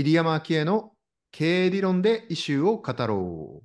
入山昭恵の経営理論でイシューを語ろう。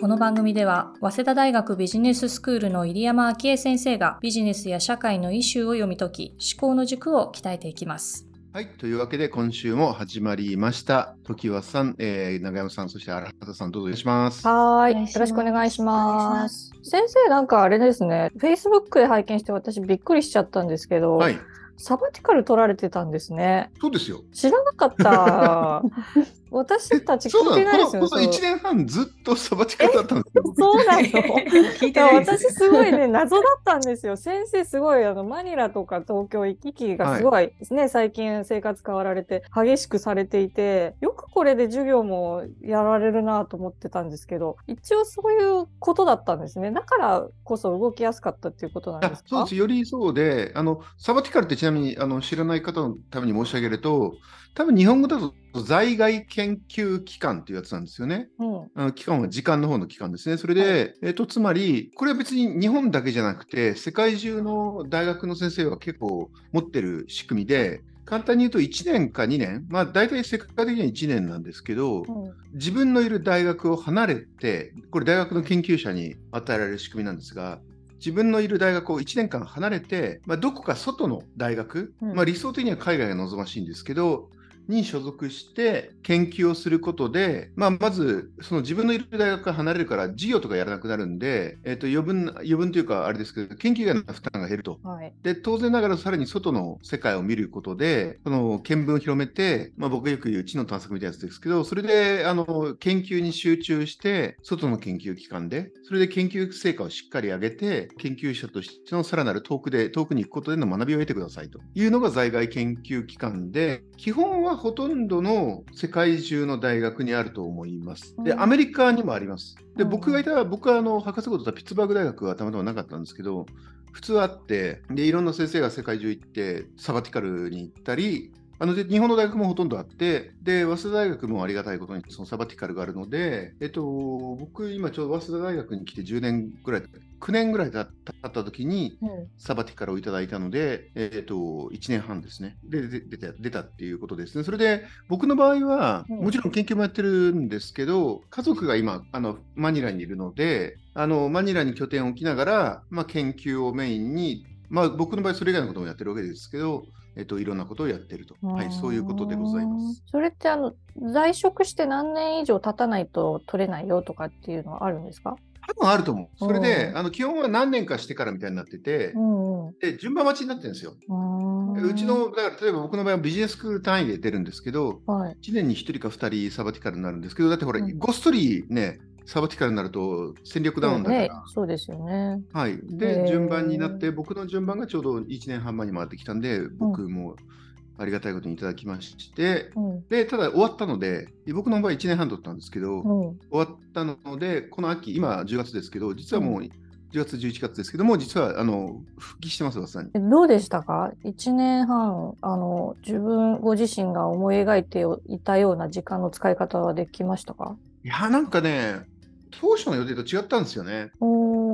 この番組では、早稲田大学ビジネススクールの入山昭恵先生がビジネスや社会のイシューを読み解き、思考の軸を鍛えていきます。はい。というわけで、今週も始まりました。時和さん、えー、長山さん、そして荒畑さん、どうぞお願いします。はーい。お願いしますよろしくお願いしお願いします。先生、なんかあれですね、Facebook で拝見して私びっくりしちゃったんですけど、はい。サバティカル取られてたんですね。そうですよ。知らなかった。私たち聞いてないですよそうなのこのこの1年半ずっとサバティカルだったんですよ。そうなの聞い いや私すごいね、謎だったんですよ。先生すごいあのマニラとか東京行き来がすごいですね、最近生活変わられて激しくされていて、よくこれで授業もやられるなと思ってたんですけど、一応そういうことだったんですね。だからこそ動きやすかったっていうことなんですか？あそうです。よりそうで、あの、サバティカルってちなみにあの知らない方のために申し上げると、多分日本語だと在外研究機関っていうやつなんですよね。うん。あの期間は時間の方の期間ですね。それで、えっと、つまり、これは別に日本だけじゃなくて、世界中の大学の先生は結構持ってる仕組みで、簡単に言うと1年か2年、まあ大体世界的には1年なんですけど、うん自分のいる大学を離れて、これ大学の研究者に与えられる仕組みなんですが、自分のいる大学を1年間離れて、まあ、どこか外の大学、うんまあ、理想的には海外が望ましいんですけど、に所属して研究をすることで、まあ、まずその自分のいる大学から離れるから授業とかやらなくなるんで、えっと余分な余分というかあれですけど研究外の負担が減ると。はい。で当然ながらさらに外の世界を見ることで、その見聞を広めて、まあ、僕がよく言う知の探索みたいなやつですけど、それであの研究に集中して、外の研究機関で、それで研究成果をしっかり上げて、研究者としてのさらなる遠くで、遠くに行くことでの学びを得てくださいというのが在外研究機関で、基本はほとんどの世界中の大学にあると思います。で、うんアメリカにもあります。で、うん僕がいた、僕はあの博士号とったピッツバーグ大学はたまたまなかったんですけど、普通あって、で、いろんな先生が世界中行って、サバティカルに行ったり、あので日本の大学もほとんどあって、で、早稲田大学もありがたいことにそのサバティカルがあるので、えっと、僕、今ちょうど早稲田大学に来て10年ぐらい、9年ぐらい経った時に、うんサバティカルをいただいたので、えっと、1年半ですね。で、で出た出たっていうことですね。それで、僕の場合は、うんもちろん研究もやってるんですけど、家族が今、あのマニラにいるので、あのマニラに拠点を置きながら、まあ、研究をメインに、まあ、僕の場合、それ以外のこともやってるわけですけど、えっと、いろんなことをやってると。はい、そういうことでございます。。それってあの在職して何年以上経たないと取れないよとかっていうのはあるんですか？多分あると思う。それで、うんあの基本は何年かしてからみたいになってて、んうん。で順番待ちになってるんですよ。ううちの、だから例えば僕の場合はビジネススクール単位で出るんですけど、はい。1年に1人か2人サバティカルになるんですけど、だってほら、うんごっそりね、サバティカルになると戦力ダウンだから、ね、そうですよね。はい。へで、ー順番になって、僕の順番がちょうど1年半前に回ってきたんで、僕もありがたいことにいただきまして、うん。で、ただ終わったので、僕の場合1年半取ったんですけど、うん。終わったので、この秋、今10月ですけど、実はもう10月、11月ですけども、実はあの復帰してます、早稲田に。えどうでしたか？一年半、あの、自分ご自身が思い描いていたような時間の使い方はできましたか？いや、なんかね、当初の予定と違ったんですよね。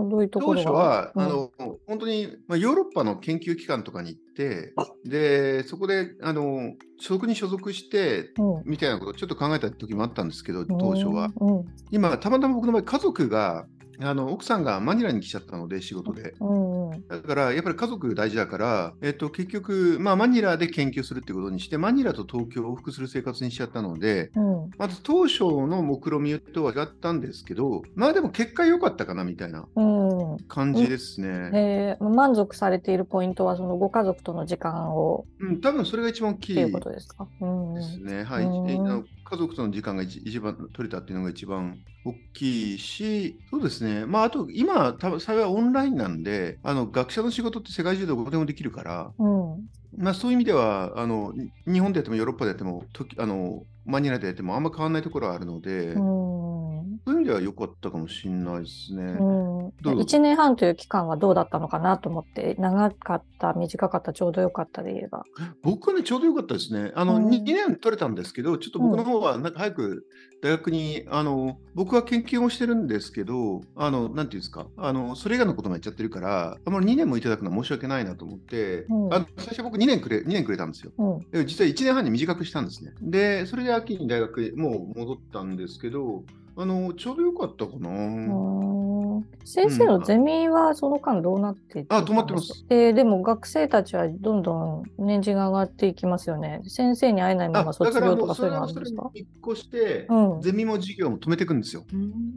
どういうとこ当ろが初は、うんあの本当に、まあ、ヨーロッパの研究機関とかに行って、でそこであの所属に所属してうんみたいなことをちょっと考えた時もあったんですけど、当初は。うん。今、たまたま僕の場合、家族が、あの奥さんがマニラに来ちゃったので、仕事で。うん。うん。だから、やっぱり家族大事だから、えっと、結局、まあ、マニラで研究するってことにして、マニラと東京を往復する生活にしちゃったので、うん。まず当初の目論見とは違ったんですけど、まあでも結果良かったかなみたいなうん。感じですね。えー満足されているポイントは、そのご家族との時間をうん、多分それが一番大きいっていうことですか？うん。ですね。はい。うん家族との時間が一一番取れたっていうのが一番大きいし、そうですね。まあ、あと、今、多分幸いオンラインなんで、あの学者の仕事って世界中どこでもできるから、うん。まあ、そういう意味ではあの、に日本でやってもヨーロッパでやっても、時あのマニラでやってもあんま変わらないところはあるので、うん。そういう意味では良かったかもしれないですね。うん、どうぞ1年半という期間はどうだったのかなと思って、長かった、短かった、ちょうどよかったで言えば。僕はね、ちょうど良かったですね。あの、うん2年取れたんですけど、ちょっと僕の方は、なんか早く大学に、あの、僕は研究もしてるんですけど、あの、なんていうんですか、あの、それ以外のこともやっちゃってるから、あんまり2年もいただくのは申し訳ないなと思って、うんあの最初僕2年くれ、2年くれたんですよ。うん。で実は1年半に短くしたんですね。で、それで秋に大学へもう戻ったんですけど、あの、ちょうど良かったかな。先生のゼミはその間どうなっていったあん止まってます。えーでも学生たちはどんどん年次が上がっていきますよね。先生に会えないままあ卒業とかそういうのあるんですか？を引っ越して、うん。ゼミも授業も止めていくんですよ。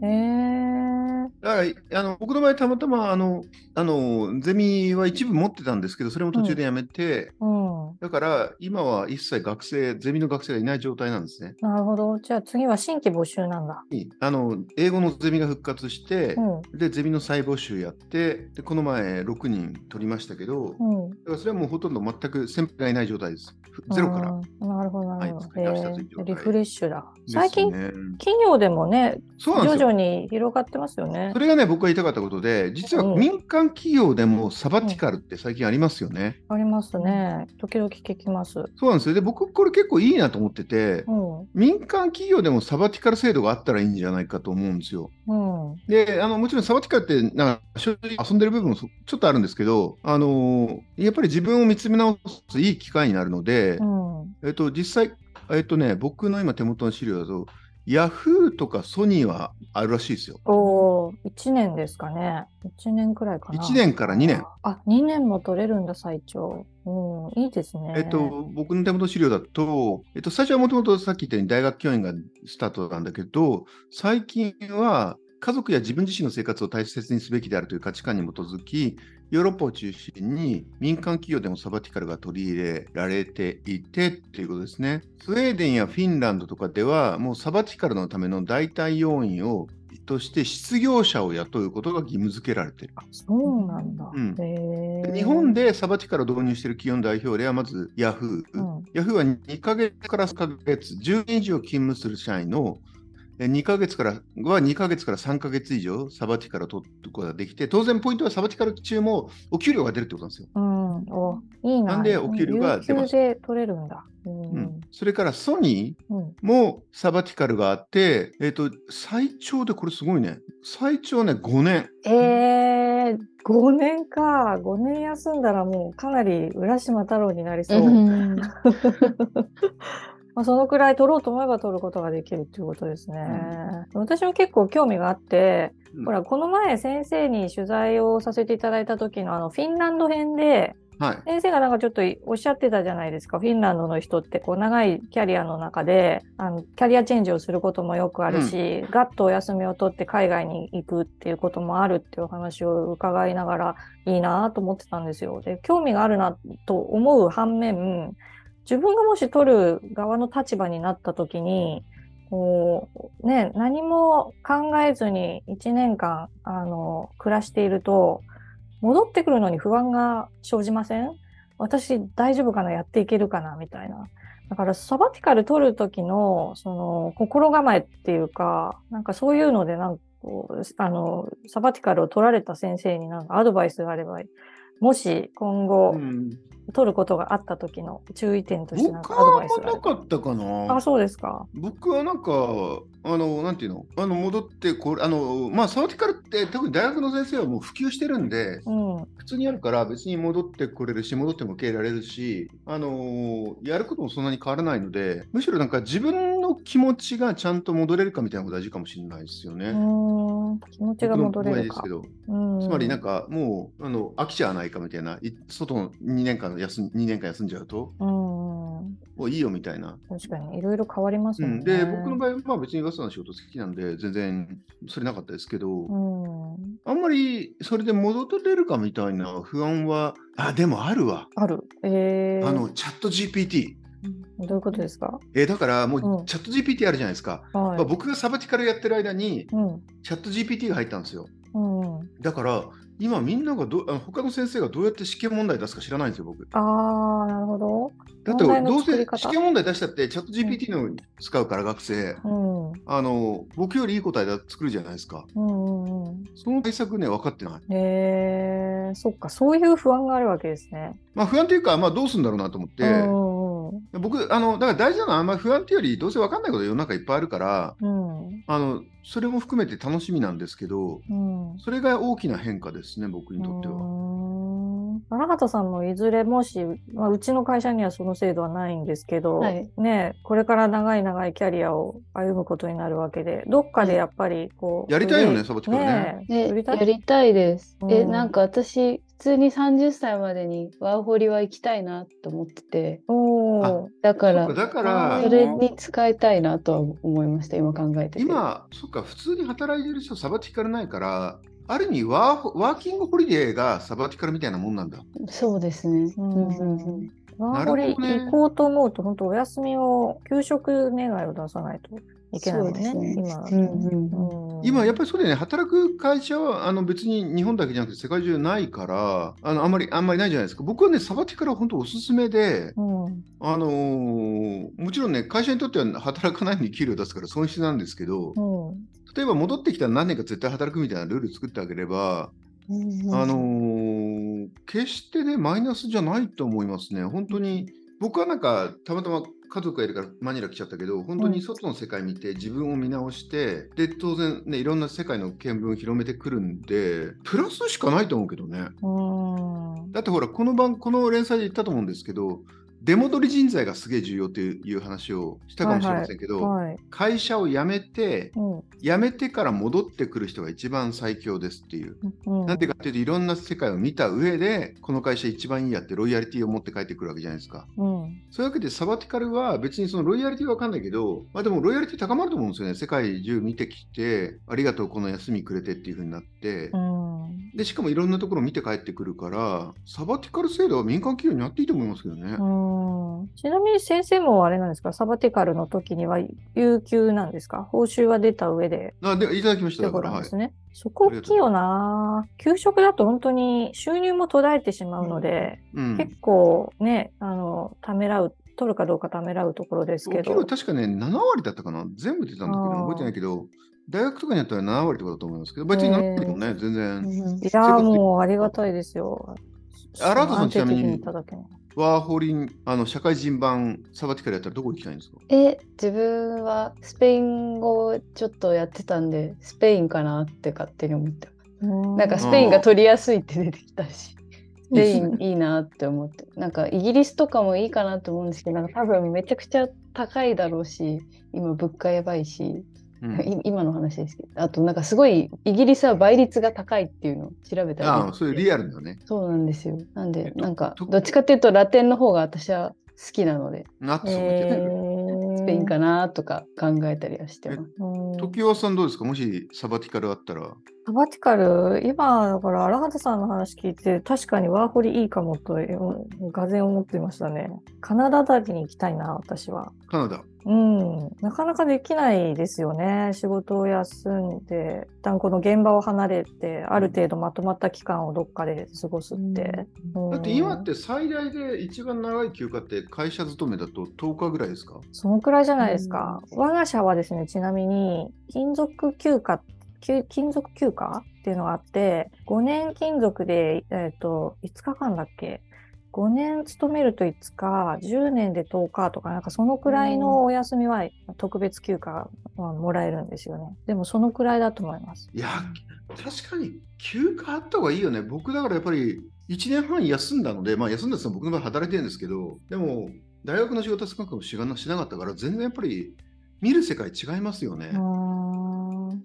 えー、だからあの僕の場合、たまたまあのあのゼミは一部持ってたんですけど、それも途中でやめて、うん。だから今は一切学生、ゼミの学生がいない状態なんですね。なるほど。じゃあ次は新規募集なんだ。あの英語のゼミが復活して、うん。でゼミの再募集やってで、この前6人取りましたけど、うん。だからそれはもうほとんど全く先輩がいない状態です。ゼロから。なるほど、なるほど。えーリフレッシュだ。最近、企業でもね、徐々に広がってますよねそ。れがね、僕が言いたかったことで、実はうん民間企業でもサバティカルって最近ありますよね。ありますね。時々聞きます。そうなんですよ。で、僕、これ結構いいなと思ってて、うん。民間企業でもサバティカル制度があったらいいんじゃないかと思うんですよ。うん。で、あのもちろんサバティカルってなんか正直遊んでる部分もそちょっとあるんですけど、あのーやっぱり自分を見つめ直すいい機会になるので、うん。えっと、実際、えっとね、僕の今手元の資料だと、ヤフーとかソニーはあるらしいですよ。おー、1年ですかね。1年くらいかな。1年から2年。あ、2年も取れるんだ、最長。うん、いいですね。えっと、僕の手元資料だと、えっと、最初はもともとさっき言ったように大学教員がスタートなんだけど、最近は家族や自分自身の生活を大切にすべきであるという価値観に基づき、ヨーロッパを中心に民間企業でもサバティカルが取り入れられていてっていうことですね。スウェーデンやフィンランドとかでは、もうサバティカルのための代替要員をとして失業者を雇うことが義務付けられている。そうなんだ。うん日本、でサバティカルを導入している企業の代表例はまずヤフー。うんヤフーは2ヶ月から3ヶ月、10年以上勤務する社員のえ2ヶ月からは2ヶ月から3ヶ月以上サバティカルを取ることができて、当然ポイントはサバティカル中もお給料が出るってことなんですよ。うん、おいいな。なんでお給料が出ます有給で取れるんだ。うん。うんそれからソニうんーもサバティカルがあって、えっと最長でこれすごいね、最長ね5年。えー、5年か。5年休んだらもうかなり浦島太郎になりそう。うんまあ、そのくらい取ろうと思えば取ることができるっていうことですね。私も結構興味があって、うんほら、この前先生に取材をさせていただいた時のあのフィンランド編で、はい。先生がなんかちょっとおっしゃってたじゃないですか。フィンランドの人ってこう長いキャリアの中であのキャリアチェンジをすることもよくあるし、ガッとお休みを取って海外に行くっていうこともあるっていう話を伺いながらいいなと思ってたんですよ。で、興味があるなと思う反面、自分がもし取る側の立場になった時に、こうね、何も考えずに1年間あの暮らしていると、戻ってくるのに不安が生じません？私大丈夫かな？やっていけるかな？みたいな。だからサバティカル取る時のその心構えっていうか、なんかそういうのでなんかあのサバティカルを取られた先生になんかアドバイスがあれば、もし今後取ることがあった時の注意点として僕かアドは。なかったかな。あ、そうですか。僕はなんか、あの、なんていうの、あの、戻ってこれ、あの、まあ、サバティカルって、特に大学の先生はもう普及してるんで、うん。普通にやるから、別に戻ってこれるし、戻っても受け入れられるし、あのやることもそんなに変わらないので、むしろなんか自分の気持ちがちゃんと戻れるかみたいなのが大事かもしれないですよね。気持ちが戻れるかけ。ど、うんつまりなんかもうあの飽きちゃわないかみたいな、い外の2年間休ん ,2 年間休んじゃうと、うん。もういいよみたいな。確かにいろいろ変わりますうん。で、僕の場合はまあ別にガスの仕事好きなんで、全然それなかったですけど、うん。あんまりそれで戻れるかみたいな不安は、あ、でもあるわ。ある。えー、あの、チャット GPT。どういうことですか？えーだからもうんうチャット GPT あるじゃないですか。はい。まあ僕がサバティカルやってる間に、うん。チャット GPT が入ったんですよ。うん。だから、今みんながどあの他の先生がどうやって試験問題出すか知らないんですよ、僕。ああ、なるほど。だってどうせ試験問題出したってチャット GPT の使うから学生、うん。うんあの僕よりいい答えだ作るじゃないですか。うんうん。その対策ね分かってない。へえそっか、そういう不安があるわけですね。まあ不安というか、まあどうするんだろうなと思って、うん僕、あの、だから大事なのはあんまり不安っていうより、どうせ分かんないこと世の中いっぱいあるから、うん。あの、それも含めて楽しみなんですけど、うん。それが大きな変化ですね、僕にとっては。は。荒畑さんもいずれもし、まあ、うちの会社にはその制度はないんですけど、はいね、これから長い長いキャリアを歩むことになるわけで、どっかでやっぱりこう、やりたいよね上サボティカルねええやりたいやりたいです。え、うんなんか私、普通に30歳までにワーホリは行きたいなと思ってて、だからそっか、だかあらーそ、れに使いたいなとは思いました、今考えてて。今、そっか、普通に働いてる人、サバティカルないから、ある意味ワー、ワーキングホリデーがサバティカルみたいなもんなんだ。そうですね。うんうんうんうんワーホリなるほどね行こうと思うと、本当お休みを、給食願いを出さないといけないもんね、そうですねね。うんうんうん今、やっぱりそうだよね、働く会社はあの別に日本だけじゃなくて世界中ないから、あのあんまりあんまりないじゃないですか。僕はね、サバティカルは本当おすすめで、うん。あのーもちろんね、会社にとっては働かないのに給料出すから損失なんですけど、うん。例えば戻ってきたら何年か絶対働くみたいなルール作ってあげれば、うん。あのー決してね、マイナスじゃないと思いますね。本当に、僕はなんか、たまたま家族がいるからマニラ来ちゃったけど、本当に外の世界見て、自分を見直して、で、当然ね、いろんな世界の見聞を広めてくるんで、プラスしかないと思うけどね。うん。だってほら、この番、この連載で言ったと思うんですけど、出戻り人材がすげえ重要っていう話をしたかもしれませんけど、はい。会社を辞めて、うん辞めてから戻ってくる人が一番最強ですっていう。うんなんでかっていうと、いろんな世界を見た上で、この会社一番いいやってロイヤリティを持って帰ってくるわけじゃないですか。うんそういうわけで、サバティカルは別にそのロイヤリティは分かんないけど、まあでもロイヤリティ高まると思うんですよね。世界中見てきて、ありがとう、この休みくれてっていう風になって、うんで、しかもいろんなところを見て帰ってくるから、サバティカル制度は民間企業にあっていいと思いますけどね。うんちなみに先生もあれなんですか、サバティカルの時には有給なんですか？報酬は出た上であでいただきました。から、ですね。そこ大きいよな。給食だと本当に収入も途絶えてしまうので、うん結構ね、あの、ためらう、取るかどうかためらうところですけど。確かね、7割だったかな？全部出たんだけど、覚えてないけど、大学とかにやったら7割とかだと思いますけど、別に7割でもね、全然。いやーそういうこともうありがたいですよ。あラートさんちなみにワーホリン、あの社会人版サバティカルやったらどこ行きたいんですか？え、自分はスペイン語をちょっとやってたんで、スペインかなって勝手に思って。ます。なんかスペインが取りやすいって出てきたし、スペインいいなって思って、なんかイギリスとかもいいかなと思うんですけど、なんか多分めちゃくちゃ高いだろうし、今物価やばいし、うん い今の話ですけど、あとなんかすごいイギリスは倍率が高いっていうのを調べたらああ、そういうリアルだよね。そうなんですよ。なんで、えっとなんかとどっちかっていうとラテンの方が私は好きなので、ナッツを見てる。スペインかなとか考えたりはしてます。うん時和さんどうですか？もしサバティカルあったら。サバティカル、今、だから、荒畑さんの話聞いて、確かにワーホリいいかもと、うんがぜん思っていましたね。カナダだけに行きたいな、私は。カナダ。うん、なかなかできないですよね。仕事を休んで、一旦この現場を離れて、ある程度まとまった期間をどっかで過ごすって。うんだって今って最大で一番長い休暇って会社勤めだと10日ぐらいですか？そのくらいじゃないですか。我が社はですね、ちなみに、勤続休暇、休勤続休暇っていうのがあって、5年勤続で、えっ、と、5日間だっけ ?5 年勤めると5日、10年で10日とか、なんかそのくらいのお休みは特別休暇はもらえるんですよね。でもそのくらいだと思います。いや、確かに休暇あった方がいいよね。僕だからやっぱり1年半休んだので、まあ休んだって僕の場合働いてるんですけど、でも大学の仕事は少なくともしがなしなかったから、全然やっぱり見る世界違いますよね。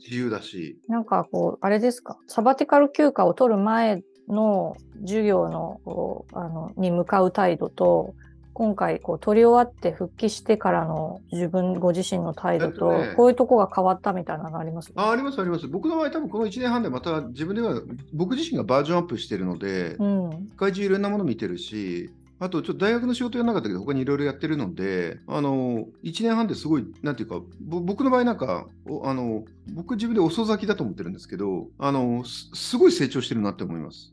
自由だし。なんかこう、あれですか、サバティカル休暇を取る前の授業のこうあのに向かう態度と、今回こう取り終わって復帰してからの自分ご自身の態度とねこういうとこが変わったみたいなのあります？あありますあります。僕の場合、多分この1年半でまた自分では、僕自身がバージョンアップしてるので、うん。世界中いろんなもの見てるし、あと、ちょっと大学の仕事やらなかったけど、他にいろいろやってるので、あの、1年半ですごい、なんていうか、僕の場合なんか、あの、僕自分で遅咲きだと思ってるんですけど、あの、すごい成長してるなって思います。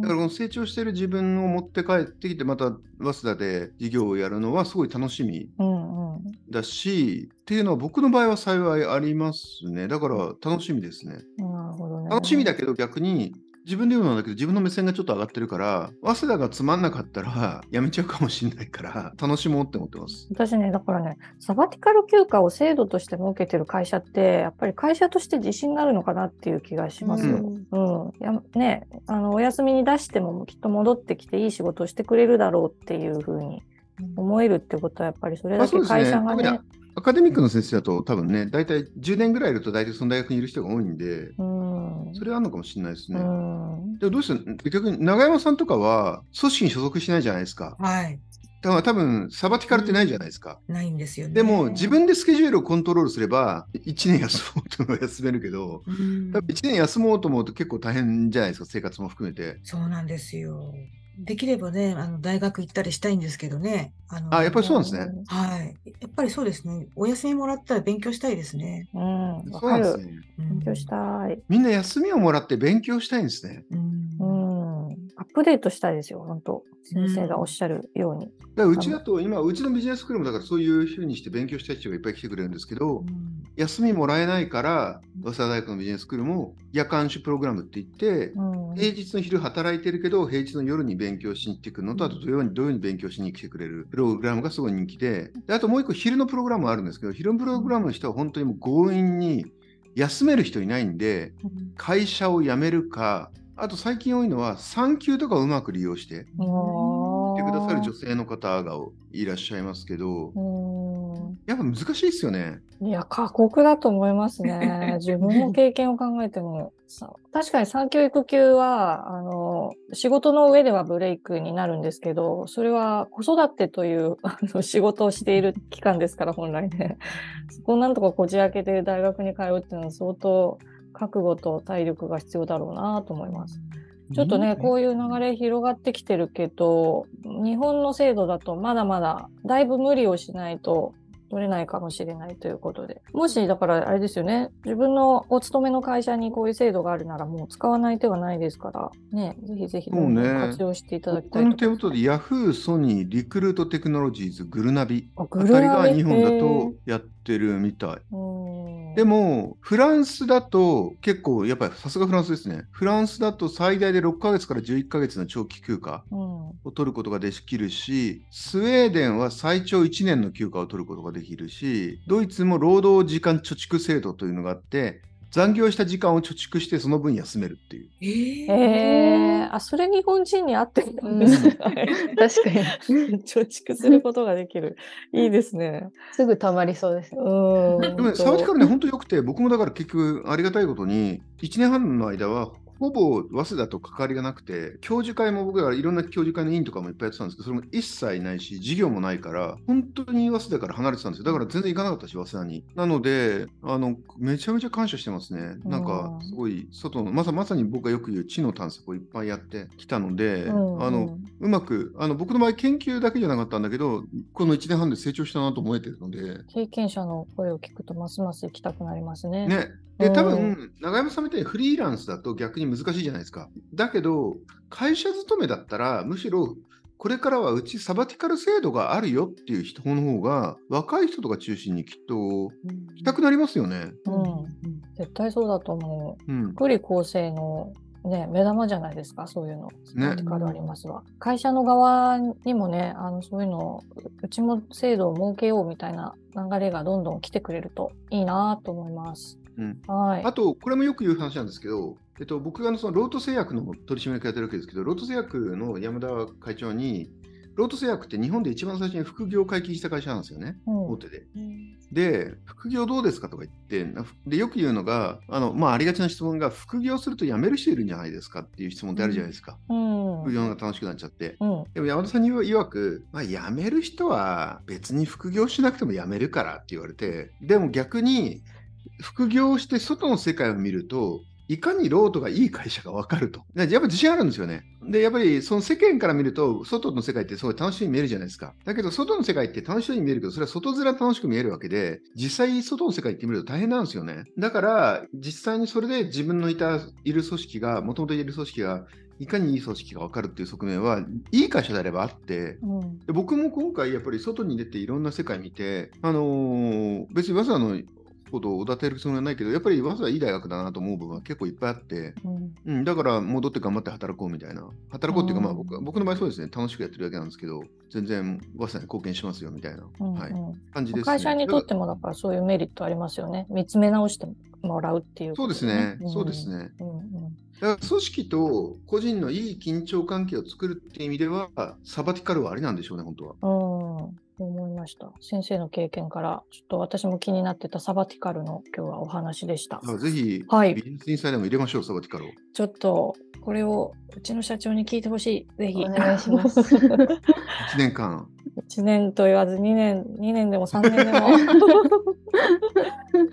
だからこの成長してる自分を持って帰ってきて、また早稲田で授業をやるのはすごい楽しみだし、うんうん、っていうのは僕の場合は幸いありますね。だから楽しみですね。なるほどね楽しみだけど逆に自分で言うのだけど自分の目線がちょっと上がってるから早稲田がつまんなかったら やめちゃうかもしれないから楽しもうって思ってます私ねだからねサバティカル休暇を制度として設けてる会社ってやっぱり会社として自信があるのかなっていう気がしますよ。うん、うん、やねあのお休みに出してもきっと戻ってきていい仕事をしてくれるだろうっていうふうに思えるってことはやっぱりそれだけ会社がね。アカデミックの先生だと多分ね、大体10年ぐらいいると大体その大学にいる人が多いんで、うん、それはあるのかもしれないですね。うん、でもどうして逆に永山さんとかは組織に所属しないじゃないですか。はい。だから多分サバティカルってないじゃないですか。うん、ないんですよね。でも自分でスケジュールをコントロールすれば1年休もうと思休めるけど、うん、多分1年休もうと思うと結構大変じゃないですか、生活も含めて。そうなんですよ。できればね、あの大学行ったりしたいんですけどね。あのあ、やっぱりそうなんですね。はい。やっぱりそうですね。お休みもらったら勉強したいですね。うん。そうですね。勉強したい。みんな休みをもらって勉強したいんですね。うん。アップデートしたいですよ、本当。先生がおっしゃるように。だうちだと、今、うちのビジネススクールもだからそういうふうにして勉強したい人がいっぱい来てくれるんですけど、うん、休みもらえないから、早稲田大学のビジネススクールも夜間種プログラムって言って、うん、平日の昼働いてるけど、平日の夜に勉強しに来てくるのと、あと土曜に土曜に勉強しに来てくれるプログラムがすごい人気で、であともう一個昼のプログラムあるんですけど、昼のプログラムの人は本当にもう強引に休める人いないんで、会社を辞めるか、あと最近多いのは産休とかをうまく利用して。てくださる女性の方がいらっしゃいますけど、やっぱ難しいですよね。いや、過酷だと思いますね。自分の経験を考えても。確かに産休育休は、あの、仕事の上ではブレイクになるんですけど、それは子育てというあの仕事をしている期間ですから、本来ね。そこをなんとかこじ開けて大学に通うっていうのは相当覚悟と体力が必要だろうなと思います。ちょっとね、こういう流れ広がってきてるけど、日本の制度だとまだまだだいぶ無理をしないと取れないかもしれないということで。もし、だからあれですよね、自分のお勤めの会社にこういう制度があるならもう使わない手はないですから、ね、ぜひぜひ活用していただきたいと、ね、この手元で Yahoo、ソニー、リクルートテクノロジーズ、グルナビあたりが日本だとやってるみたい。でも、フランスだと結構、やっぱりさすがフランスですね。フランスだと最大で6ヶ月から11ヶ月の長期休暇を取ることができるし、スウェーデンは最長1年の休暇を取ることができるし、ドイツも労働時間貯蓄制度というのがあって、残業した時間を貯蓄してその分休めるっていう。えー、えー、あそれ日本人に合ってるんです、確かに貯蓄することができる。いいですね。すぐたまりそうですね。うんでもサウジからね本当よくて僕もだから結局ありがたいことに1年半の間はほぼ早稲田と関わりがなくて、教授会も僕はいろんな教授会の委員とかもいっぱいやってたんですけど、それも一切ないし、授業もないから、本当に早稲田から離れてたんですよ。だから全然行かなかったし、早稲田に。なので、あの、めちゃめちゃ感謝してますね。なんか、すごい、外の、まさまさに僕がよく言う知の探索をいっぱいやってきたので、あの、うまく、あの、僕の場合研究だけじゃなかったんだけど、この1年半で成長したなと思えてるので。経験者の声を聞くと、ますます行きたくなりますね。ね。で、多分、永山さんみたいにフリーランスだと逆に難しいじゃないですか。だけど、会社勤めだったら、むしろ、これからはうちサバティカル制度があるよっていう人の方が、若い人とか中心にきっと来たくなりますよね。うん、うん、絶対そうだと思う。うん、福利厚生のね、目玉じゃないですか、そういうの。サバティカルありますわ。ね、会社の側にもね、あのそういうの、うちも制度を設けようみたいな流れがどんどん来てくれるといいなと思います。うん、はい、あと、これもよく言う話なんですけど、えっと、僕がそのロート製薬の取締役やってるわけですけど、ロート製薬の山田会長に、ロート製薬って日本で一番最初に副業を解禁した会社なんですよね、うん、大手で。で、副業どうですかとか言って、でよく言うのが、あのまあ、ありがちな質問が、副業すると辞める人いるんじゃないですかっていう質問ってあるじゃないですか。うん、副業が楽しくなっちゃって。うん、でも山田さんに曰く、まあ、辞める人は別に副業しなくても辞めるからって言われて、でも逆に、副業して外の世界を見ると、いかにロートがいい会社が分かると。やっぱり自信あるんですよね。で、やっぱりその世間から見ると、外の世界ってすごい楽しそうに見えるじゃないですか。だけど、外の世界って楽しそうに見えるけど、それは外面楽しく見えるわけで、実際外の世界って見ると大変なんですよね。だから、実際にそれで自分のいた、いる組織が、もともといる組織が、いかにいい組織が分かるっていう側面はいい会社であればあって、うん、で僕も今回やっぱり外に出ていろんな世界見て、あのー、別にわざわざのほどおだてるつもりはないけど、やっぱりわざわざいい大学だなと思う部分は結構いっぱいあって、うん、うん、だから戻って頑張って働こうみたいな、働こうっていうか、まあ僕僕の場合そうですね、楽しくやってるだけなんですけど、全然早稲田に貢献しますよみたいな、うんうん、はい、感じです、ね、会社にとってもだからそういうメリットありますよね。見つめ直してもらうっていう、ね、そうですね、そうですね。うんうん。だから組織と個人のいい緊張関係を作るっていう意味では、サバティカルはありなんでしょうね、本当は。うん思いました。先生の経験から、ちょっと私も気になってたサバティカルの今日はお話でした。ぜひ、はい、ビジネスインサイドも入れましょう、サバティカルを。ちょっと、これをうちの社長に聞いてほしい。ぜひ。お願いします。1年間。1年と言わず2年、2年でも3年でも。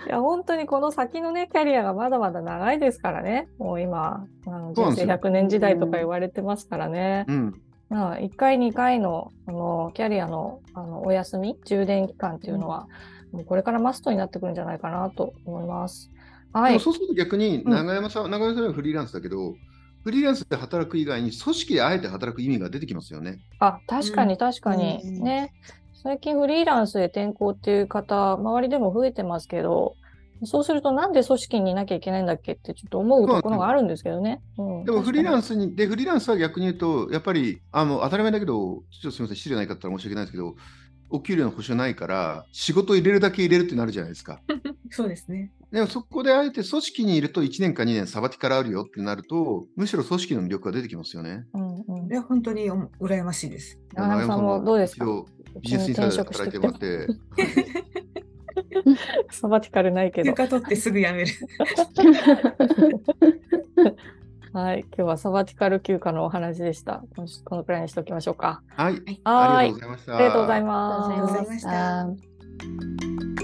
いや、本当にこの先のね、キャリアがまだまだ長いですからね。もう今、あの人生100年時代とか言われてますからね。うん、まあ、1回、2回のあのキャリアのあのお休み、充電期間っていうのは、もうこれからマストになってくるんじゃないかなと思います。はい、そうすると逆に、長山さん、うん、長山さんはフリーランスだけど、フリーランスで働く以外に組織であえて働く意味が出てきますよね。あ、確かに確かに。うん、ね。最近フリーランスで転校っていう方、周りでも増えてますけど、そうするとなんで組織にいなきゃいけないんだっけってちょっと思うところがあるんですけどね。うん、でもフリーランスに、で、フリーランスは逆に言うと、やっぱり、あの当たり前だけど、ちょっとすみません、失礼ないかったら申し訳ないですけど、お給料の保証ないから、仕事入れるだけ入れるってなるじゃないですか。そうですね。でもそこであえて組織にいると1年か2年サバティカルあるよってなると、むしろ組織の魅力が出てきますよね。うんうん、いや、本当に羨ましいです。長山さんもどうですか？ビジネスインサイドで働いてもらって。サバティカルないけど。休暇取ってすぐ辞める。はい、今日はサバティカル休暇のお話でした。このくらいにしておきましょうか。はい、ありがとうございました。ありがとうございます。ありがとうございました。